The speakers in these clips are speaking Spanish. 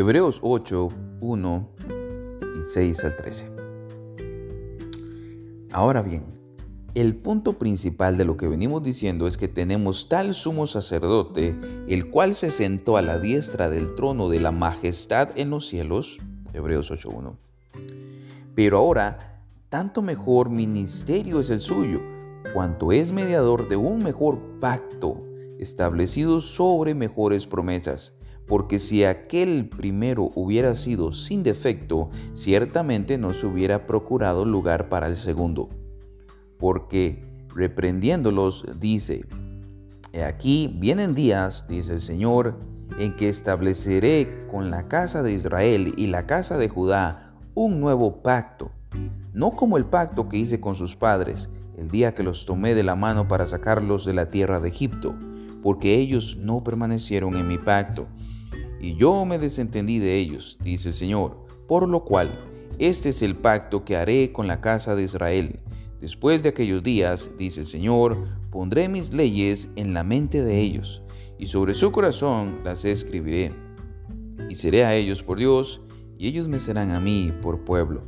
Hebreos 8, 1 y 6 al 13. Ahora bien, el punto principal de lo que venimos diciendo es que tenemos tal sumo sacerdote, el cual se sentó a la diestra del trono de la majestad en los cielos, Hebreos 8.1. Pero ahora, tanto mejor ministerio es el suyo, cuanto es mediador de un mejor pacto, establecido sobre mejores promesas. Porque si aquel primero hubiera sido sin defecto, ciertamente no se hubiera procurado lugar para el segundo. Porque reprendiéndolos dice, He aquí vienen días, dice el Señor, en que estableceré con la casa de Israel y la casa de Judá un nuevo pacto, no como el pacto que hice con sus padres el día que los tomé de la mano para sacarlos de la tierra de Egipto, porque ellos no permanecieron en mi pacto, y yo me desentendí de ellos, dice el Señor, por lo cual este es el pacto que haré con la casa de Israel Después de aquellos días, dice el Señor, pondré mis leyes en la mente de ellos, y sobre su corazón las escribiré. Y seré a ellos por Dios, y ellos me serán a mí por pueblo.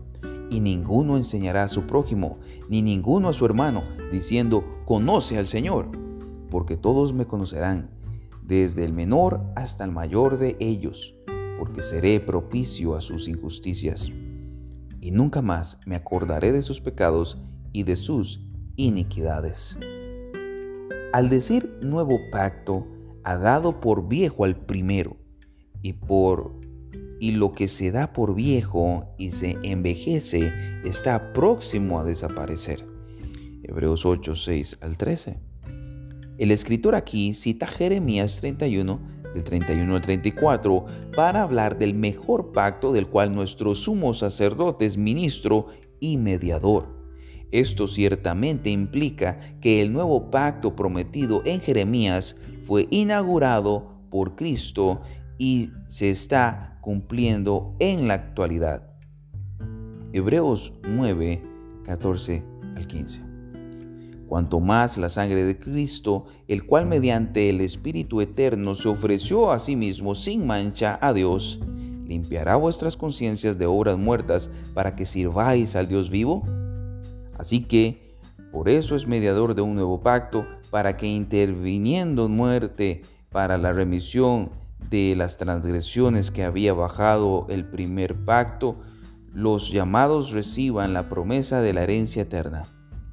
Y ninguno enseñará a su prójimo, ni ninguno a su hermano, diciendo, conoce al Señor, porque todos me conocerán, desde el menor hasta el mayor de ellos, porque seré propicio a sus injusticias. Y nunca más me acordaré de sus pecados, y de sus iniquidades. Al decir nuevo pacto, ha dado por viejo al primero, y por y lo que se da por viejo y se envejece está próximo a desaparecer. Hebreos 8, 6 al 13. El escritor aquí cita Jeremías 31, del 31 al 34, para hablar del mejor pacto del cual nuestro sumo sacerdote es ministro y mediador esto ciertamente implica que el nuevo pacto prometido en Jeremías fue inaugurado por Cristo y se está cumpliendo en la actualidad. Hebreos 9, 14 al 15. Cuanto más la sangre de Cristo, el cual mediante el Espíritu Eterno se ofreció a sí mismo sin mancha a Dios, limpiará vuestras conciencias de obras muertas para que sirváis al Dios vivo. Así que por eso es mediador de un nuevo pacto, para que interviniendo en muerte para la remisión de las transgresiones que había bajado el primer pacto, los llamados reciban la promesa de la herencia eterna.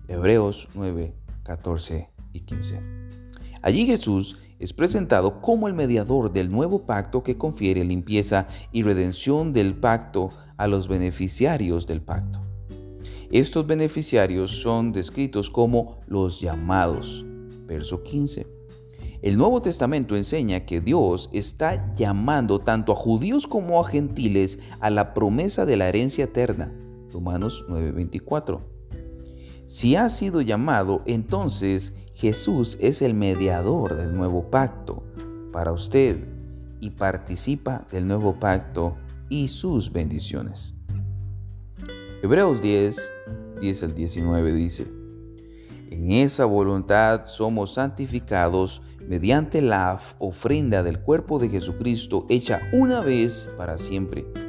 Hebreos 9, 14 y 15. Allí Jesús es presentado como el mediador del nuevo pacto que confiere limpieza y redención del pacto a los beneficiarios del pacto. Estos beneficiarios son descritos como los llamados. Verso 15. El Nuevo Testamento enseña que Dios está llamando tanto a judíos como a gentiles a la promesa de la herencia eterna. Romanos 9:24. Si ha sido llamado, entonces Jesús es el mediador del nuevo pacto para usted y participa del nuevo pacto y sus bendiciones. Hebreos 10, 10 al 19 dice, En esa voluntad somos santificados mediante la ofrenda del cuerpo de Jesucristo hecha una vez para siempre.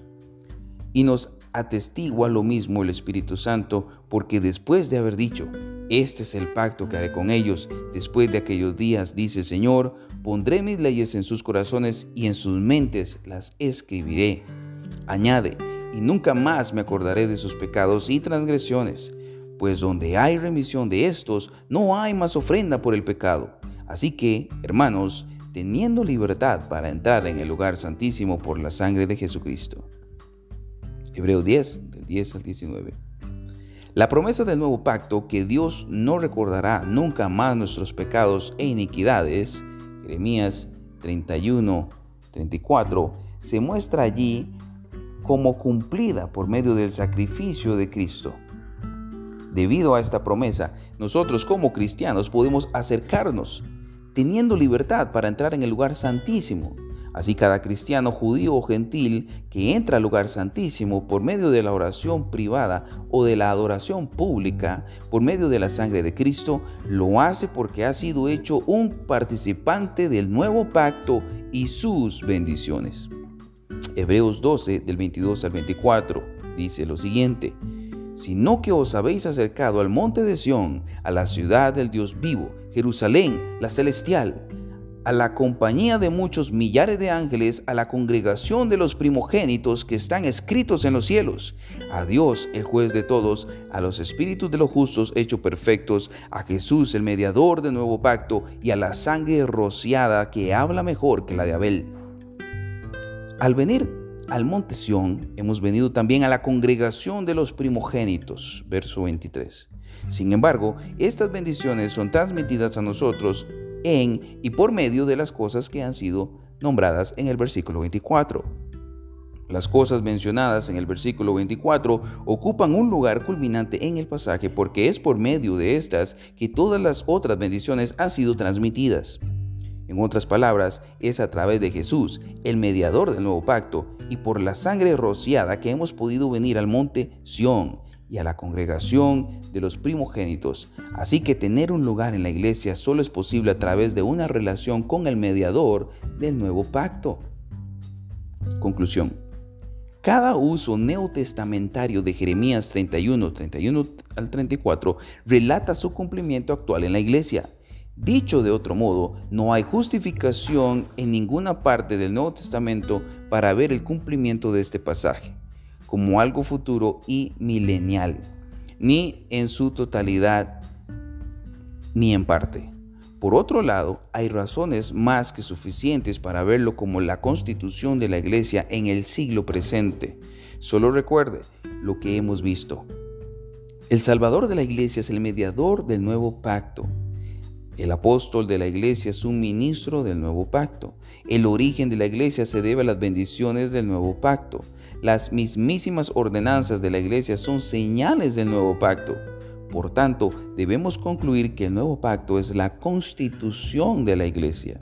Y nos atestigua lo mismo el Espíritu Santo, porque después de haber dicho, este es el pacto que haré con ellos. Después de aquellos días, dice el Señor, pondré mis leyes en sus corazones y en sus mentes las escribiré. Añade, y nunca más me acordaré de sus pecados y transgresiones, pues donde hay remisión de estos, no hay más ofrenda por el pecado. Así que, hermanos, teniendo libertad para entrar en el lugar santísimo por la sangre de Jesucristo. Hebreo 10, del 10 al 19. La promesa del nuevo pacto, que Dios no recordará nunca más nuestros pecados e iniquidades, Jeremías 31, 34, se muestra allí como cumplida por medio del sacrificio de Cristo. Debido a esta promesa, nosotros como cristianos podemos acercarnos, teniendo libertad para entrar en el lugar santísimo. Así cada cristiano judío o gentil que entra al lugar santísimo por medio de la oración privada o de la adoración pública, por medio de la sangre de Cristo, lo hace porque ha sido hecho un participante del nuevo pacto y sus bendiciones. Hebreos 12 del 22 al 24 dice lo siguiente sino que os habéis acercado al monte de Sión, a la ciudad del Dios vivo, Jerusalén, la celestial, a la compañía de muchos millares de ángeles, a la congregación de los primogénitos que están escritos en los cielos, a Dios, el juez de todos, a los espíritus de los justos hechos perfectos, a Jesús, el mediador del nuevo pacto, y a la sangre rociada que habla mejor que la de Abel. Al venir al monte Sión, hemos venido también a la congregación de los primogénitos, verso 23. Sin embargo, estas bendiciones son transmitidas a nosotros en y por medio de las cosas que han sido nombradas en el versículo 24. Las cosas mencionadas en el versículo 24 ocupan un lugar culminante en el pasaje porque es por medio de estas que todas las otras bendiciones han sido transmitidas. En otras palabras, es a través de Jesús, el mediador del nuevo pacto, y por la sangre rociada que hemos podido venir al monte Sión y a la congregación de los primogénitos. Así que tener un lugar en la iglesia solo es posible a través de una relación con el mediador del nuevo pacto. Conclusión. Cada uso neotestamentario de Jeremías 31, 31 al 34 relata su cumplimiento actual en la iglesia. Dicho de otro modo, no hay justificación en ninguna parte del Nuevo Testamento para ver el cumplimiento de este pasaje como algo futuro y milenial, ni en su totalidad ni en parte. Por otro lado, hay razones más que suficientes para verlo como la constitución de la iglesia en el siglo presente. Solo recuerde lo que hemos visto. El Salvador de la iglesia es el mediador del nuevo pacto el apóstol de la iglesia es un ministro del nuevo pacto. El origen de la iglesia se debe a las bendiciones del nuevo pacto. Las mismísimas ordenanzas de la iglesia son señales del nuevo pacto. Por tanto, debemos concluir que el nuevo pacto es la constitución de la iglesia.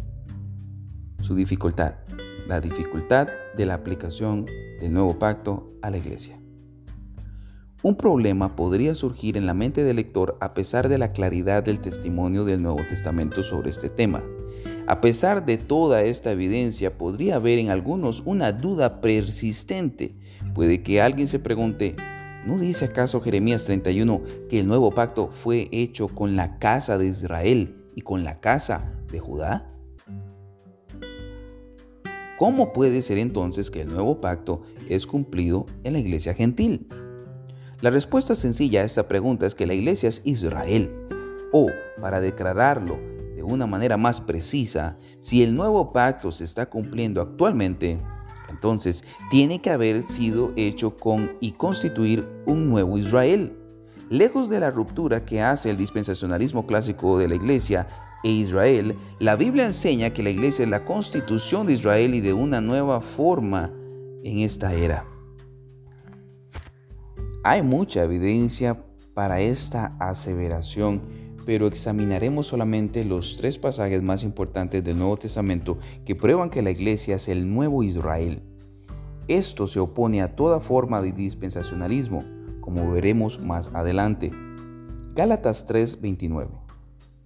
Su dificultad, la dificultad de la aplicación del nuevo pacto a la iglesia. Un problema podría surgir en la mente del lector a pesar de la claridad del testimonio del Nuevo Testamento sobre este tema. A pesar de toda esta evidencia, podría haber en algunos una duda persistente. Puede que alguien se pregunte, ¿no dice acaso Jeremías 31 que el nuevo pacto fue hecho con la casa de Israel y con la casa de Judá? ¿Cómo puede ser entonces que el nuevo pacto es cumplido en la iglesia gentil? La respuesta sencilla a esta pregunta es que la iglesia es Israel. O, para declararlo de una manera más precisa, si el nuevo pacto se está cumpliendo actualmente, entonces tiene que haber sido hecho con y constituir un nuevo Israel. Lejos de la ruptura que hace el dispensacionalismo clásico de la iglesia e Israel, la Biblia enseña que la iglesia es la constitución de Israel y de una nueva forma en esta era. Hay mucha evidencia para esta aseveración, pero examinaremos solamente los tres pasajes más importantes del Nuevo Testamento que prueban que la iglesia es el nuevo Israel. Esto se opone a toda forma de dispensacionalismo, como veremos más adelante. Gálatas 3:29.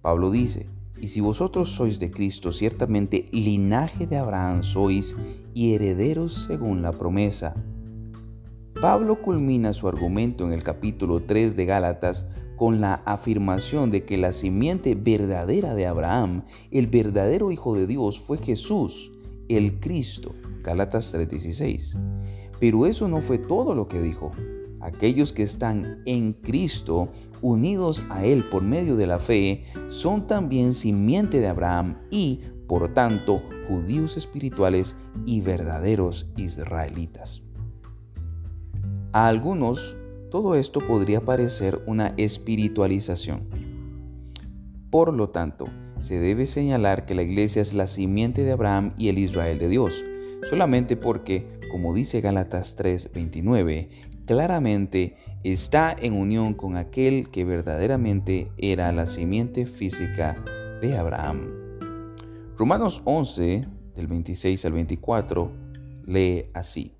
Pablo dice, y si vosotros sois de Cristo, ciertamente linaje de Abraham sois y herederos según la promesa. Pablo culmina su argumento en el capítulo 3 de Gálatas con la afirmación de que la simiente verdadera de Abraham, el verdadero Hijo de Dios, fue Jesús, el Cristo. Gálatas 3:16. Pero eso no fue todo lo que dijo. Aquellos que están en Cristo, unidos a Él por medio de la fe, son también simiente de Abraham y, por tanto, judíos espirituales y verdaderos israelitas. A algunos, todo esto podría parecer una espiritualización. Por lo tanto, se debe señalar que la iglesia es la simiente de Abraham y el Israel de Dios. solamente porque, como dice Gálatas 3:29, claramente está en unión con aquel que verdaderamente era la simiente física de Abraham. Romanos 11, del 26 al 24, lee así.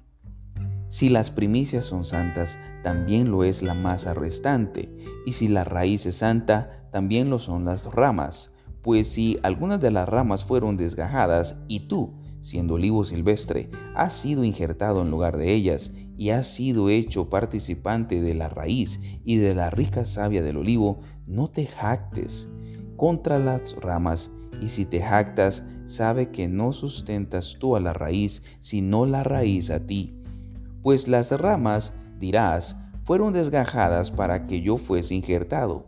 Si las primicias son santas, también lo es la masa restante, y si la raíz es santa, también lo son las ramas. Pues si algunas de las ramas fueron desgajadas, y tú, siendo olivo silvestre, has sido injertado en lugar de ellas, y has sido hecho participante de la raíz y de la rica savia del olivo, no te jactes contra las ramas, y si te jactas, sabe que no sustentas tú a la raíz, sino la raíz a ti pues las ramas, dirás, fueron desgajadas para que yo fuese injertado.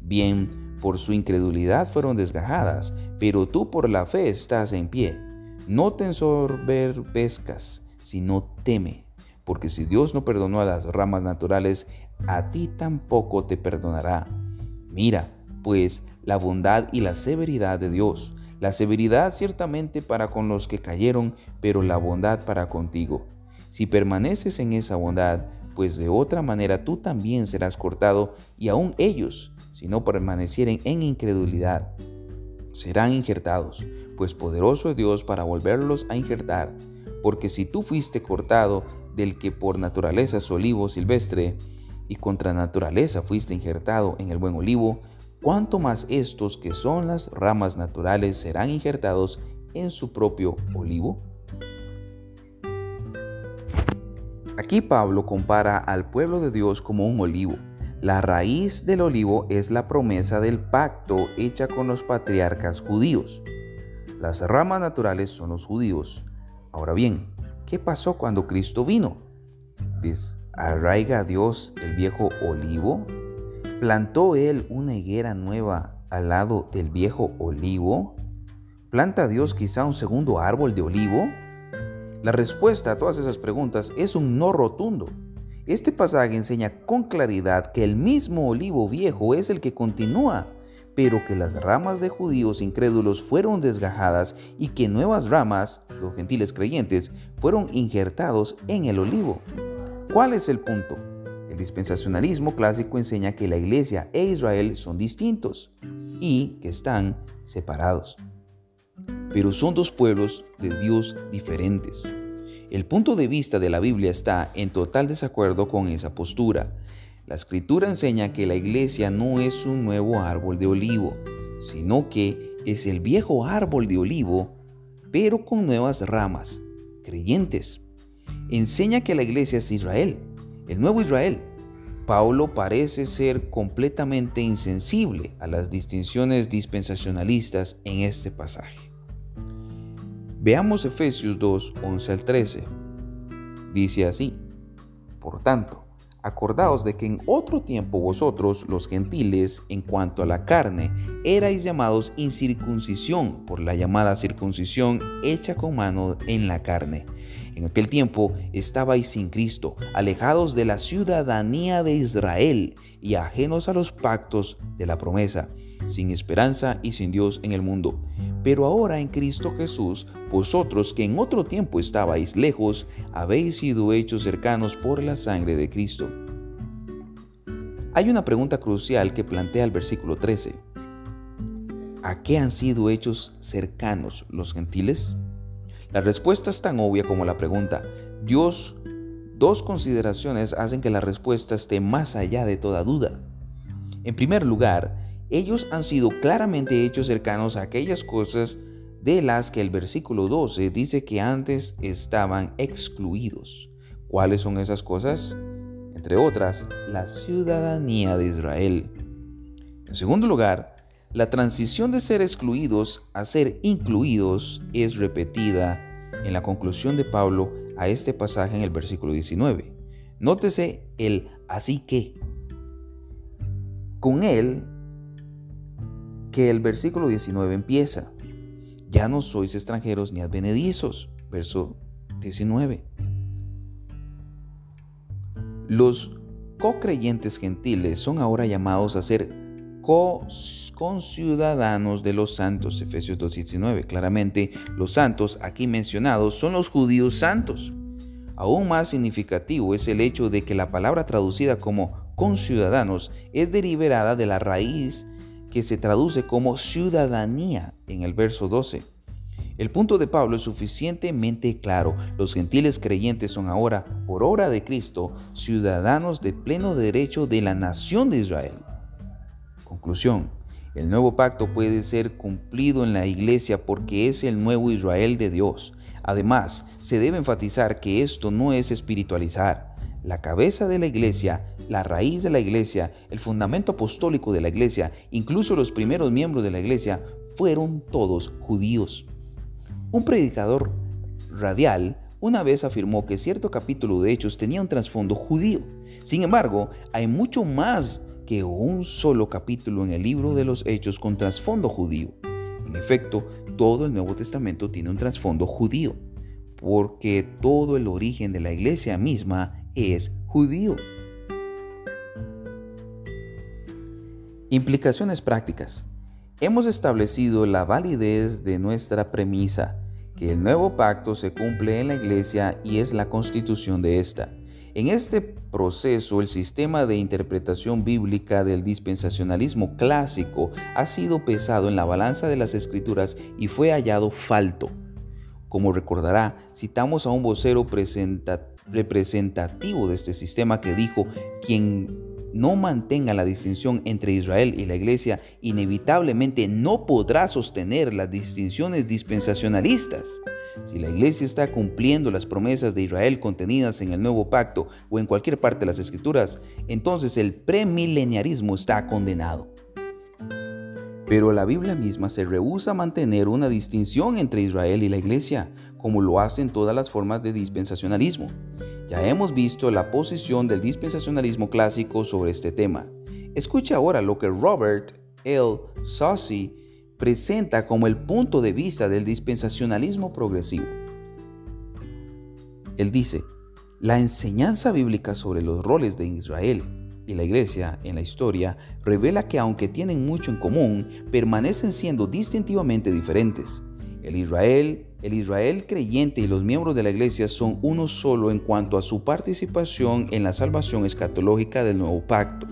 Bien, por su incredulidad fueron desgajadas, pero tú por la fe estás en pie. No te ensoberbezcas, sino teme, porque si Dios no perdonó a las ramas naturales, a ti tampoco te perdonará. Mira, pues, la bondad y la severidad de Dios. La severidad ciertamente para con los que cayeron, pero la bondad para contigo si permaneces en esa bondad, pues de otra manera tú también serás cortado y aún ellos, si no permanecieren en incredulidad, serán injertados, pues poderoso es Dios para volverlos a injertar. Porque si tú fuiste cortado del que por naturaleza es olivo silvestre, y contra naturaleza fuiste injertado en el buen olivo, cuánto más estos que son las ramas naturales serán injertados en su propio olivo? Aquí Pablo compara al pueblo de Dios como un olivo. La raíz del olivo es la promesa del pacto hecha con los patriarcas judíos. Las ramas naturales son los judíos. Ahora bien, ¿qué pasó cuando Cristo vino? ¿Desarraiga Dios el viejo olivo? ¿Plantó Él una higuera nueva al lado del viejo olivo? ¿Planta Dios quizá un segundo árbol de olivo? La respuesta a todas esas preguntas es un no rotundo. Este pasaje enseña con claridad que el mismo olivo viejo es el que continúa, pero que las ramas de judíos incrédulos fueron desgajadas y que nuevas ramas, los gentiles creyentes, fueron injertados en el olivo. ¿Cuál es el punto? El dispensacionalismo clásico enseña que la iglesia e Israel son distintos y que están separados pero son dos pueblos de Dios diferentes. El punto de vista de la Biblia está en total desacuerdo con esa postura. La escritura enseña que la iglesia no es un nuevo árbol de olivo, sino que es el viejo árbol de olivo, pero con nuevas ramas, creyentes. Enseña que la iglesia es Israel, el nuevo Israel. Pablo parece ser completamente insensible a las distinciones dispensacionalistas en este pasaje. Veamos Efesios 2, 11 al 13. Dice así, Por tanto, acordaos de que en otro tiempo vosotros, los gentiles, en cuanto a la carne, erais llamados incircuncisión por la llamada circuncisión hecha con mano en la carne. En aquel tiempo estabais sin Cristo, alejados de la ciudadanía de Israel y ajenos a los pactos de la promesa, sin esperanza y sin Dios en el mundo pero ahora en Cristo Jesús, vosotros que en otro tiempo estabais lejos, habéis sido hechos cercanos por la sangre de Cristo. Hay una pregunta crucial que plantea el versículo 13. ¿A qué han sido hechos cercanos los gentiles? La respuesta es tan obvia como la pregunta. Dios, dos consideraciones hacen que la respuesta esté más allá de toda duda. En primer lugar, ellos han sido claramente hechos cercanos a aquellas cosas de las que el versículo 12 dice que antes estaban excluidos. ¿Cuáles son esas cosas? Entre otras, la ciudadanía de Israel. En segundo lugar, la transición de ser excluidos a ser incluidos es repetida en la conclusión de Pablo a este pasaje en el versículo 19. Nótese el así que. Con él que el versículo 19 empieza. Ya no sois extranjeros ni advenedizos. Verso 19. Los co-creyentes gentiles son ahora llamados a ser conciudadanos de los santos, Efesios 2.19. Claramente, los santos aquí mencionados son los judíos santos. Aún más significativo es el hecho de que la palabra traducida como conciudadanos es deliberada de la raíz que se traduce como ciudadanía en el verso 12. El punto de Pablo es suficientemente claro. Los gentiles creyentes son ahora, por obra de Cristo, ciudadanos de pleno derecho de la nación de Israel. Conclusión. El nuevo pacto puede ser cumplido en la iglesia porque es el nuevo Israel de Dios. Además, se debe enfatizar que esto no es espiritualizar. La cabeza de la iglesia, la raíz de la iglesia, el fundamento apostólico de la iglesia, incluso los primeros miembros de la iglesia, fueron todos judíos. Un predicador radial una vez afirmó que cierto capítulo de Hechos tenía un trasfondo judío. Sin embargo, hay mucho más que un solo capítulo en el libro de los Hechos con trasfondo judío. En efecto, todo el Nuevo Testamento tiene un trasfondo judío, porque todo el origen de la iglesia misma es judío. Implicaciones prácticas. Hemos establecido la validez de nuestra premisa, que el nuevo pacto se cumple en la iglesia y es la constitución de esta. En este proceso, el sistema de interpretación bíblica del dispensacionalismo clásico ha sido pesado en la balanza de las escrituras y fue hallado falto. Como recordará, citamos a un vocero representativo de este sistema que dijo, quien no mantenga la distinción entre Israel y la iglesia, inevitablemente no podrá sostener las distinciones dispensacionalistas. Si la iglesia está cumpliendo las promesas de Israel contenidas en el nuevo pacto o en cualquier parte de las escrituras, entonces el premileniarismo está condenado. Pero la Biblia misma se rehúsa a mantener una distinción entre Israel y la iglesia, como lo hacen todas las formas de dispensacionalismo. Ya hemos visto la posición del dispensacionalismo clásico sobre este tema. Escucha ahora lo que Robert L. Saucy presenta como el punto de vista del dispensacionalismo progresivo. Él dice, la enseñanza bíblica sobre los roles de Israel y la iglesia en la historia revela que aunque tienen mucho en común, permanecen siendo distintivamente diferentes. El Israel el Israel creyente y los miembros de la iglesia son uno solo en cuanto a su participación en la salvación escatológica del nuevo pacto.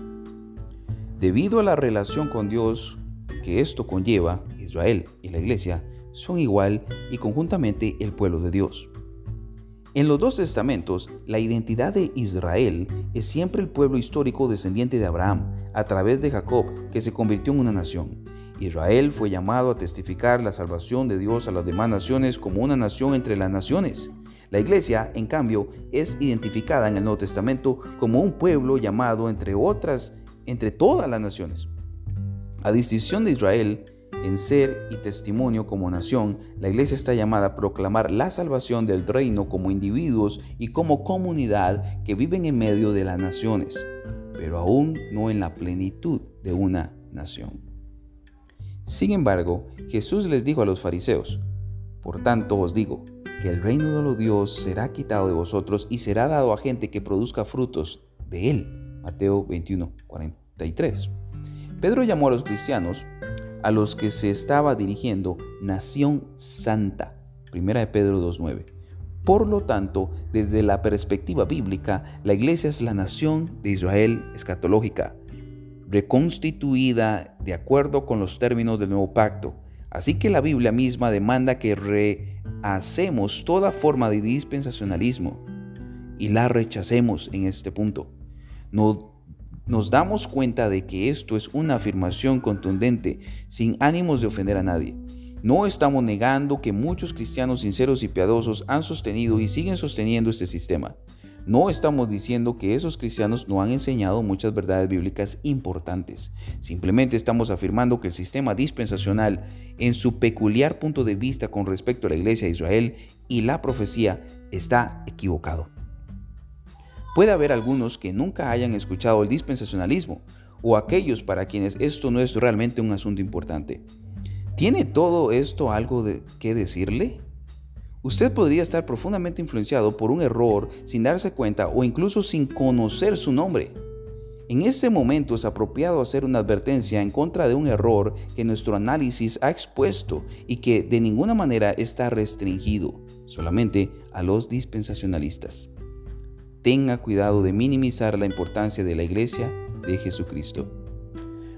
Debido a la relación con Dios que esto conlleva, Israel y la iglesia son igual y conjuntamente el pueblo de Dios. En los dos testamentos, la identidad de Israel es siempre el pueblo histórico descendiente de Abraham, a través de Jacob, que se convirtió en una nación. Israel fue llamado a testificar la salvación de Dios a las demás naciones como una nación entre las naciones. La iglesia, en cambio, es identificada en el Nuevo Testamento como un pueblo llamado entre otras, entre todas las naciones. A distinción de Israel, en ser y testimonio como nación, la iglesia está llamada a proclamar la salvación del reino como individuos y como comunidad que viven en medio de las naciones, pero aún no en la plenitud de una nación. Sin embargo, Jesús les dijo a los fariseos, Por tanto os digo, que el reino de los Dios será quitado de vosotros y será dado a gente que produzca frutos de él. Mateo 21, 43. Pedro llamó a los cristianos, a los que se estaba dirigiendo, nación santa. Primera de Pedro 2.9. Por lo tanto, desde la perspectiva bíblica, la iglesia es la nación de Israel escatológica reconstituida de acuerdo con los términos del nuevo pacto. Así que la Biblia misma demanda que rehacemos toda forma de dispensacionalismo y la rechacemos en este punto. No, nos damos cuenta de que esto es una afirmación contundente, sin ánimos de ofender a nadie. No estamos negando que muchos cristianos sinceros y piadosos han sostenido y siguen sosteniendo este sistema. No estamos diciendo que esos cristianos no han enseñado muchas verdades bíblicas importantes. Simplemente estamos afirmando que el sistema dispensacional, en su peculiar punto de vista con respecto a la iglesia de Israel y la profecía, está equivocado. Puede haber algunos que nunca hayan escuchado el dispensacionalismo o aquellos para quienes esto no es realmente un asunto importante. ¿Tiene todo esto algo de qué decirle? Usted podría estar profundamente influenciado por un error sin darse cuenta o incluso sin conocer su nombre. En este momento es apropiado hacer una advertencia en contra de un error que nuestro análisis ha expuesto y que de ninguna manera está restringido solamente a los dispensacionalistas. Tenga cuidado de minimizar la importancia de la iglesia de Jesucristo.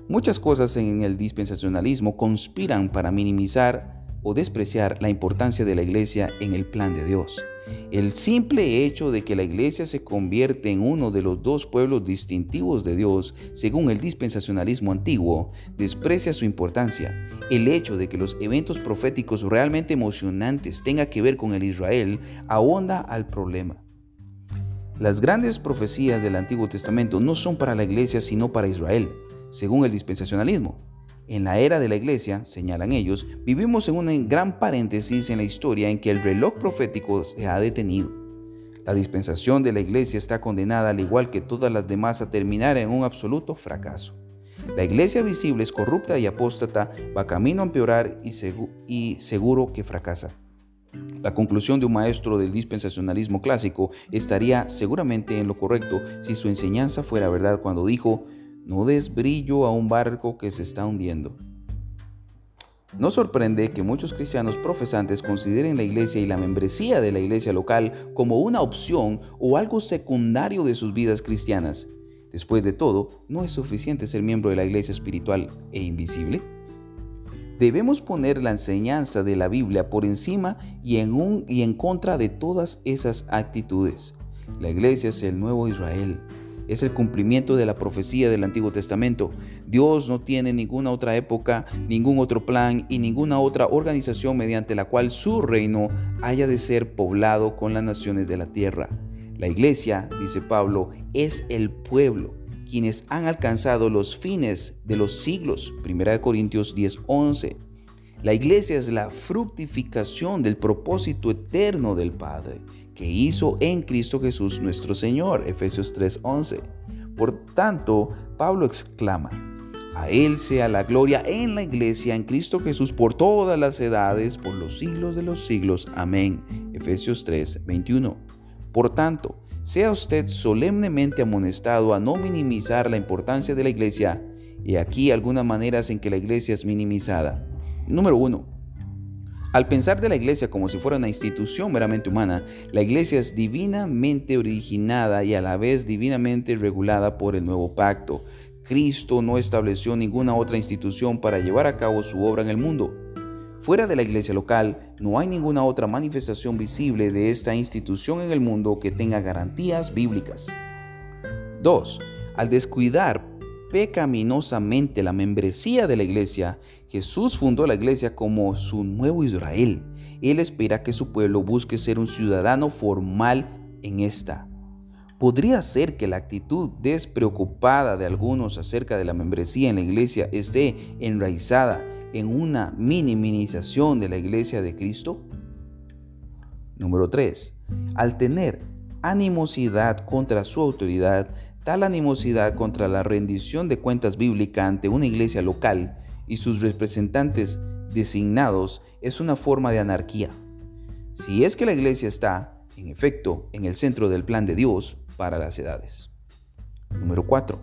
Muchas cosas en el dispensacionalismo conspiran para minimizar o despreciar la importancia de la iglesia en el plan de Dios. El simple hecho de que la iglesia se convierte en uno de los dos pueblos distintivos de Dios, según el dispensacionalismo antiguo, desprecia su importancia. El hecho de que los eventos proféticos realmente emocionantes tengan que ver con el Israel ahonda al problema. Las grandes profecías del Antiguo Testamento no son para la iglesia sino para Israel, según el dispensacionalismo. En la era de la iglesia, señalan ellos, vivimos en un gran paréntesis en la historia en que el reloj profético se ha detenido. La dispensación de la iglesia está condenada, al igual que todas las demás, a terminar en un absoluto fracaso. La iglesia visible es corrupta y apóstata, va camino a empeorar y, y seguro que fracasa. La conclusión de un maestro del dispensacionalismo clásico estaría seguramente en lo correcto si su enseñanza fuera verdad cuando dijo, no des brillo a un barco que se está hundiendo. No sorprende que muchos cristianos profesantes consideren la iglesia y la membresía de la iglesia local como una opción o algo secundario de sus vidas cristianas. Después de todo, ¿no es suficiente ser miembro de la iglesia espiritual e invisible? Debemos poner la enseñanza de la Biblia por encima y en, un, y en contra de todas esas actitudes. La iglesia es el nuevo Israel, es el cumplimiento de la profecía del Antiguo Testamento. Dios no tiene ninguna otra época, ningún otro plan y ninguna otra organización mediante la cual su reino haya de ser poblado con las naciones de la tierra. La iglesia, dice Pablo, es el pueblo, quienes han alcanzado los fines de los siglos. 1 Corintios 10:11. La iglesia es la fructificación del propósito eterno del Padre que hizo en Cristo Jesús nuestro Señor. Efesios 3:11. Por tanto, Pablo exclama, a Él sea la gloria en la iglesia, en Cristo Jesús, por todas las edades, por los siglos de los siglos. Amén. Efesios 3:21. Por tanto, sea usted solemnemente amonestado a no minimizar la importancia de la iglesia. Y aquí algunas maneras en que la iglesia es minimizada. Número uno, al pensar de la iglesia como si fuera una institución meramente humana, la iglesia es divinamente originada y a la vez divinamente regulada por el nuevo pacto. Cristo no estableció ninguna otra institución para llevar a cabo su obra en el mundo. Fuera de la iglesia local, no hay ninguna otra manifestación visible de esta institución en el mundo que tenga garantías bíblicas. 2. Al descuidar pecaminosamente la membresía de la iglesia, Jesús fundó la iglesia como su nuevo Israel. Él espera que su pueblo busque ser un ciudadano formal en esta. Podría ser que la actitud despreocupada de algunos acerca de la membresía en la iglesia esté enraizada en una minimización de la iglesia de Cristo. Número 3. Al tener animosidad contra su autoridad, Tal animosidad contra la rendición de cuentas bíblica ante una iglesia local y sus representantes designados es una forma de anarquía. Si es que la iglesia está, en efecto, en el centro del plan de Dios para las edades. Número 4.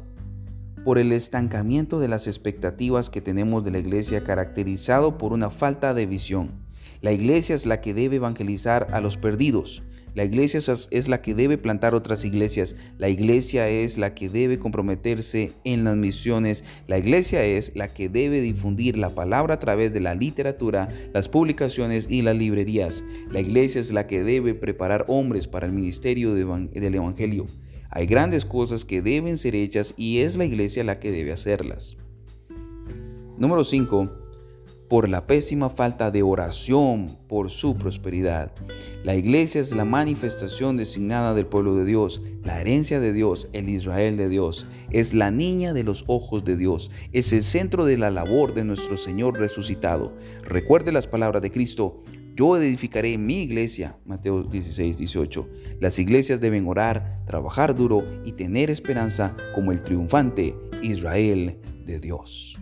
Por el estancamiento de las expectativas que tenemos de la iglesia caracterizado por una falta de visión. La iglesia es la que debe evangelizar a los perdidos, la iglesia es la que debe plantar otras iglesias. La iglesia es la que debe comprometerse en las misiones. La iglesia es la que debe difundir la palabra a través de la literatura, las publicaciones y las librerías. La iglesia es la que debe preparar hombres para el ministerio del Evangelio. Hay grandes cosas que deben ser hechas y es la iglesia la que debe hacerlas. Número 5 por la pésima falta de oración por su prosperidad. La iglesia es la manifestación designada del pueblo de Dios, la herencia de Dios, el Israel de Dios. Es la niña de los ojos de Dios. Es el centro de la labor de nuestro Señor resucitado. Recuerde las palabras de Cristo. Yo edificaré mi iglesia, Mateo 16, 18. Las iglesias deben orar, trabajar duro y tener esperanza como el triunfante Israel de Dios.